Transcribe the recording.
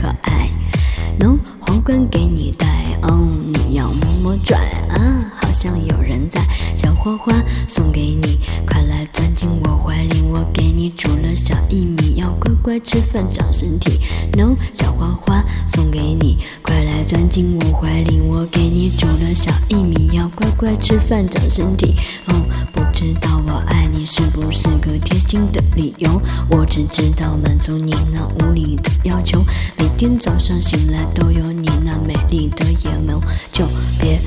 可爱，no，皇冠给你带哦，你要么么拽啊，好像有人在。小花花送给你，快来钻进我怀里，我给你煮了小薏米，要乖乖吃饭长身体。No，小花花送给你，快来钻进我怀里，我给你煮了小薏米，要乖乖吃饭长身体。哦，不知道我爱你是不是个贴心的理由？我只知道满足你那无理的要求，每天早上醒来都有你那美丽的眼眸，就别。